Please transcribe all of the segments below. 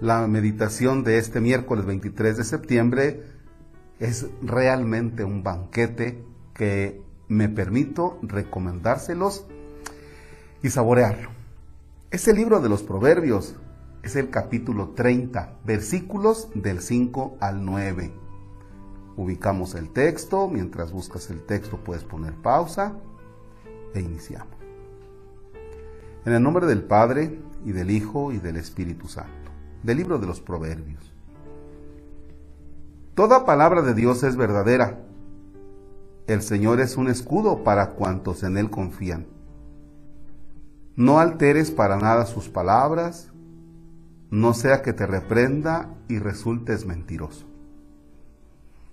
La meditación de este miércoles 23 de septiembre es realmente un banquete que me permito recomendárselos y saborearlo. Es el libro de los Proverbios, es el capítulo 30, versículos del 5 al 9. Ubicamos el texto, mientras buscas el texto puedes poner pausa e iniciamos. En el nombre del Padre y del Hijo y del Espíritu Santo, del libro de los Proverbios. Toda palabra de Dios es verdadera. El Señor es un escudo para cuantos en Él confían. No alteres para nada sus palabras, no sea que te reprenda y resultes mentiroso.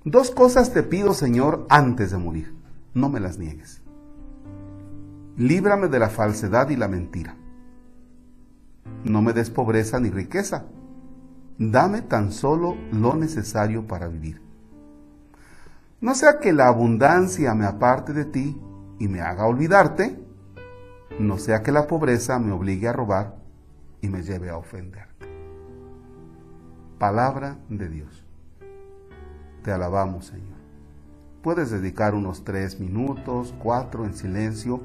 Dos cosas te pido, Señor, antes de morir. No me las niegues líbrame de la falsedad y la mentira. No me des pobreza ni riqueza, dame tan solo lo necesario para vivir. No sea que la abundancia me aparte de ti y me haga olvidarte, no sea que la pobreza me obligue a robar y me lleve a ofenderte. Palabra de Dios. Te alabamos, Señor. Puedes dedicar unos tres minutos, cuatro en silencio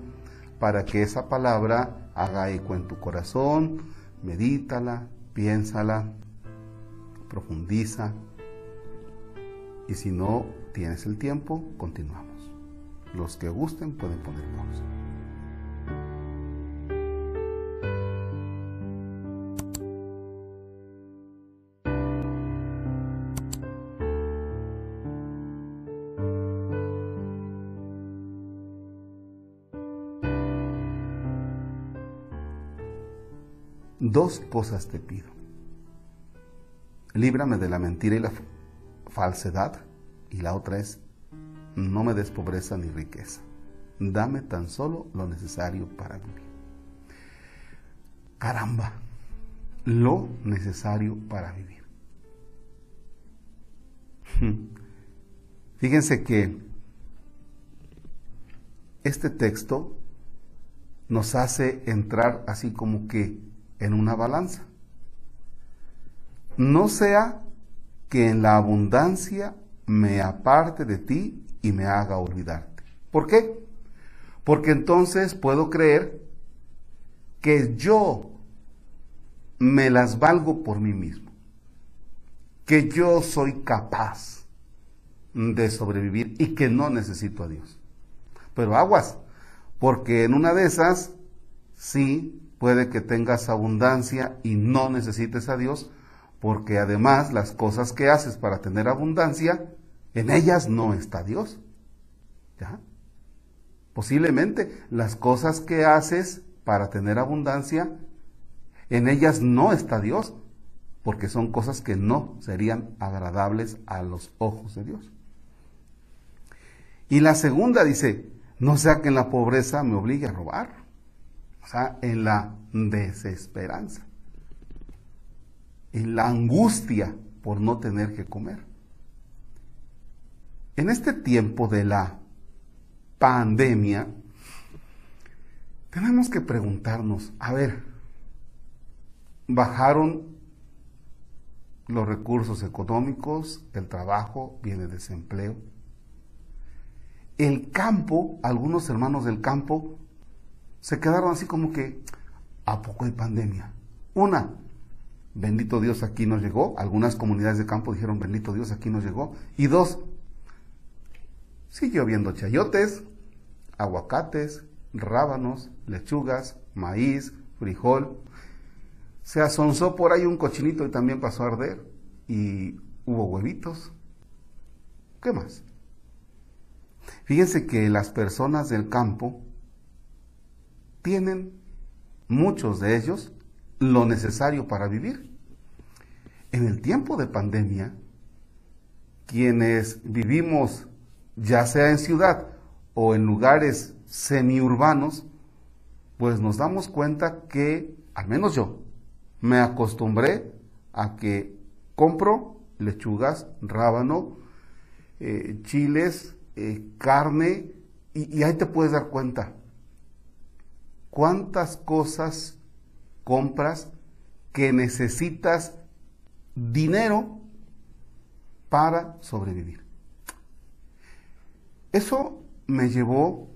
para que esa palabra haga eco en tu corazón, medítala, piénsala, profundiza. Y si no tienes el tiempo, continuamos. Los que gusten pueden poner pausa. Dos cosas te pido. Líbrame de la mentira y la falsedad. Y la otra es, no me des pobreza ni riqueza. Dame tan solo lo necesario para vivir. Caramba, lo necesario para vivir. Fíjense que este texto nos hace entrar así como que en una balanza. No sea que en la abundancia me aparte de ti y me haga olvidarte. ¿Por qué? Porque entonces puedo creer que yo me las valgo por mí mismo, que yo soy capaz de sobrevivir y que no necesito a Dios. Pero aguas, porque en una de esas sí puede que tengas abundancia y no necesites a Dios, porque además las cosas que haces para tener abundancia, en ellas no está Dios. ¿Ya? Posiblemente las cosas que haces para tener abundancia, en ellas no está Dios, porque son cosas que no serían agradables a los ojos de Dios. Y la segunda dice, no sea que en la pobreza me obligue a robar o sea, en la desesperanza, en la angustia por no tener que comer. En este tiempo de la pandemia, tenemos que preguntarnos, a ver, bajaron los recursos económicos, el trabajo, viene desempleo. El campo, algunos hermanos del campo se quedaron así como que, ¿a poco hay pandemia? Una, bendito Dios aquí nos llegó. Algunas comunidades de campo dijeron, bendito Dios aquí nos llegó. Y dos, siguió viendo chayotes, aguacates, rábanos, lechugas, maíz, frijol. Se asonzó por ahí un cochinito y también pasó a arder. Y hubo huevitos. ¿Qué más? Fíjense que las personas del campo tienen muchos de ellos lo necesario para vivir. En el tiempo de pandemia, quienes vivimos ya sea en ciudad o en lugares semiurbanos, pues nos damos cuenta que, al menos yo, me acostumbré a que compro lechugas, rábano, eh, chiles, eh, carne, y ahí te puedes dar cuenta cuántas cosas compras que necesitas dinero para sobrevivir. Eso me llevó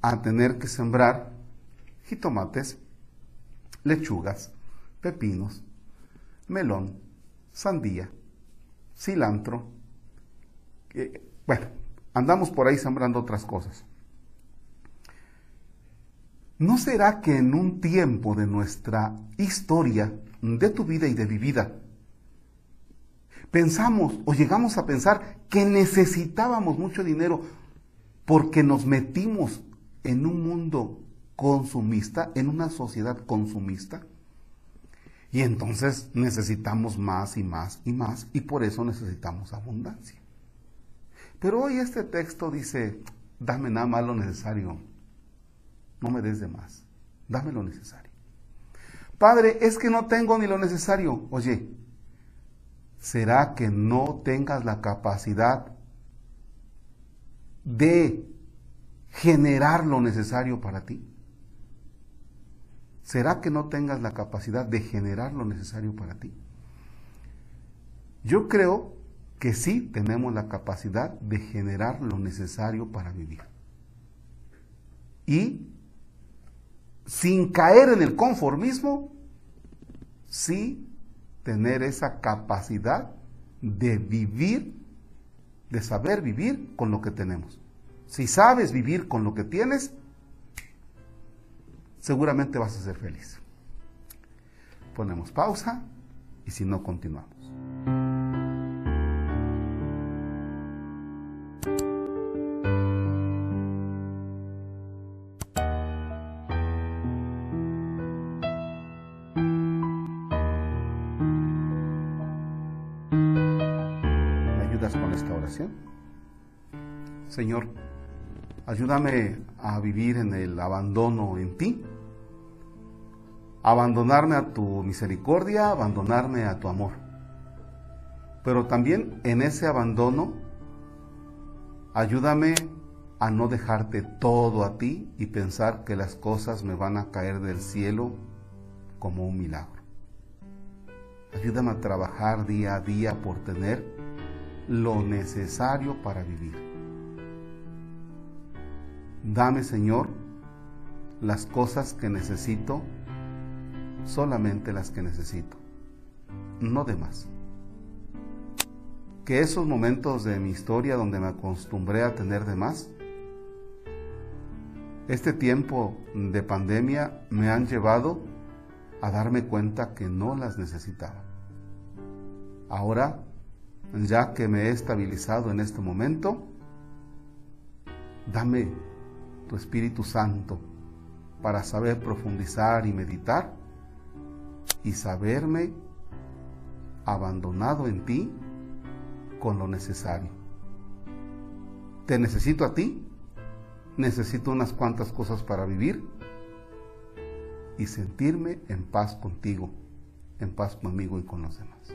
a tener que sembrar jitomates, lechugas, pepinos, melón, sandía, cilantro. bueno, andamos por ahí sembrando otras cosas. ¿No será que en un tiempo de nuestra historia, de tu vida y de mi vida, pensamos o llegamos a pensar que necesitábamos mucho dinero porque nos metimos en un mundo consumista, en una sociedad consumista? Y entonces necesitamos más y más y más y por eso necesitamos abundancia. Pero hoy este texto dice, dame nada más lo necesario no me des de más, dame lo necesario. Padre, es que no tengo ni lo necesario. Oye, ¿será que no tengas la capacidad de generar lo necesario para ti? ¿Será que no tengas la capacidad de generar lo necesario para ti? Yo creo que sí tenemos la capacidad de generar lo necesario para vivir. Y sin caer en el conformismo, sí tener esa capacidad de vivir, de saber vivir con lo que tenemos. Si sabes vivir con lo que tienes, seguramente vas a ser feliz. Ponemos pausa y si no, continuamos. Señor, ayúdame a vivir en el abandono en ti, abandonarme a tu misericordia, abandonarme a tu amor. Pero también en ese abandono, ayúdame a no dejarte todo a ti y pensar que las cosas me van a caer del cielo como un milagro. Ayúdame a trabajar día a día por tener lo necesario para vivir. Dame, Señor, las cosas que necesito, solamente las que necesito, no de más. Que esos momentos de mi historia donde me acostumbré a tener de más, este tiempo de pandemia me han llevado a darme cuenta que no las necesitaba. Ahora ya que me he estabilizado en este momento, dame tu Espíritu Santo para saber profundizar y meditar y saberme abandonado en ti con lo necesario. Te necesito a ti, necesito unas cuantas cosas para vivir y sentirme en paz contigo, en paz conmigo y con los demás.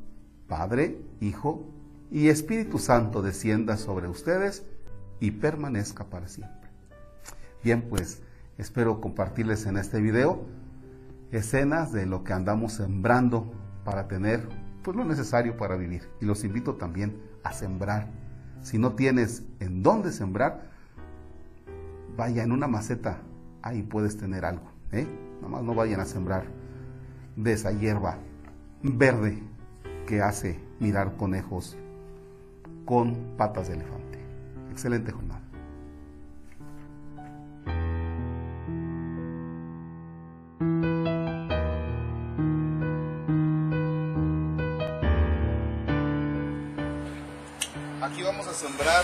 Padre, Hijo y Espíritu Santo descienda sobre ustedes y permanezca para siempre. Bien, pues espero compartirles en este video escenas de lo que andamos sembrando para tener pues lo necesario para vivir. Y los invito también a sembrar. Si no tienes en dónde sembrar, vaya en una maceta, ahí puedes tener algo. ¿eh? Nada más no vayan a sembrar de esa hierba verde que hace mirar conejos con patas de elefante. Excelente jornada. Aquí vamos a sembrar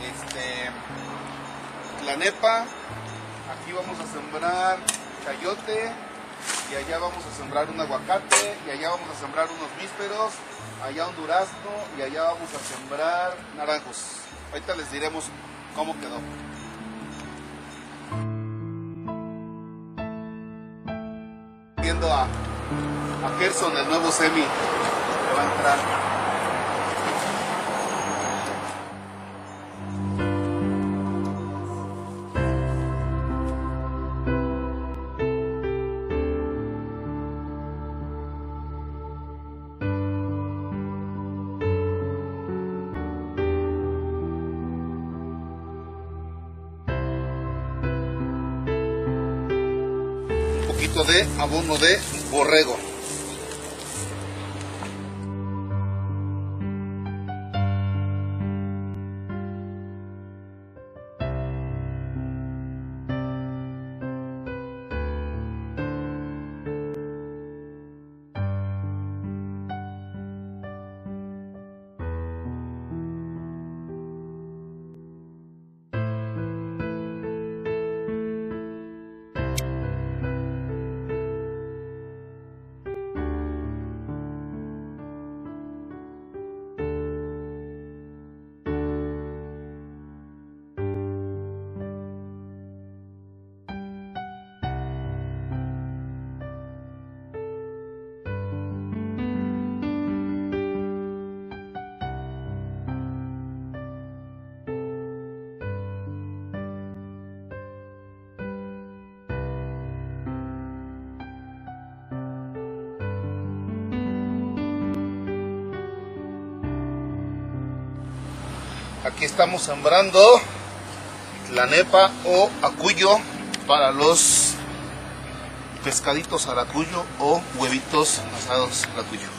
este la nepa, aquí vamos a sembrar chayote, y allá vamos a sembrar un aguacate, y allá vamos a sembrar unos vísperos, allá un durazno y allá vamos a sembrar naranjos. Ahorita les diremos cómo quedó. Viendo a, a Gerson, el nuevo semi, que va a entrar. De abono de borrego. Aquí estamos sembrando la nepa o acuyo para los pescaditos al acuyo o huevitos asados al acuyo.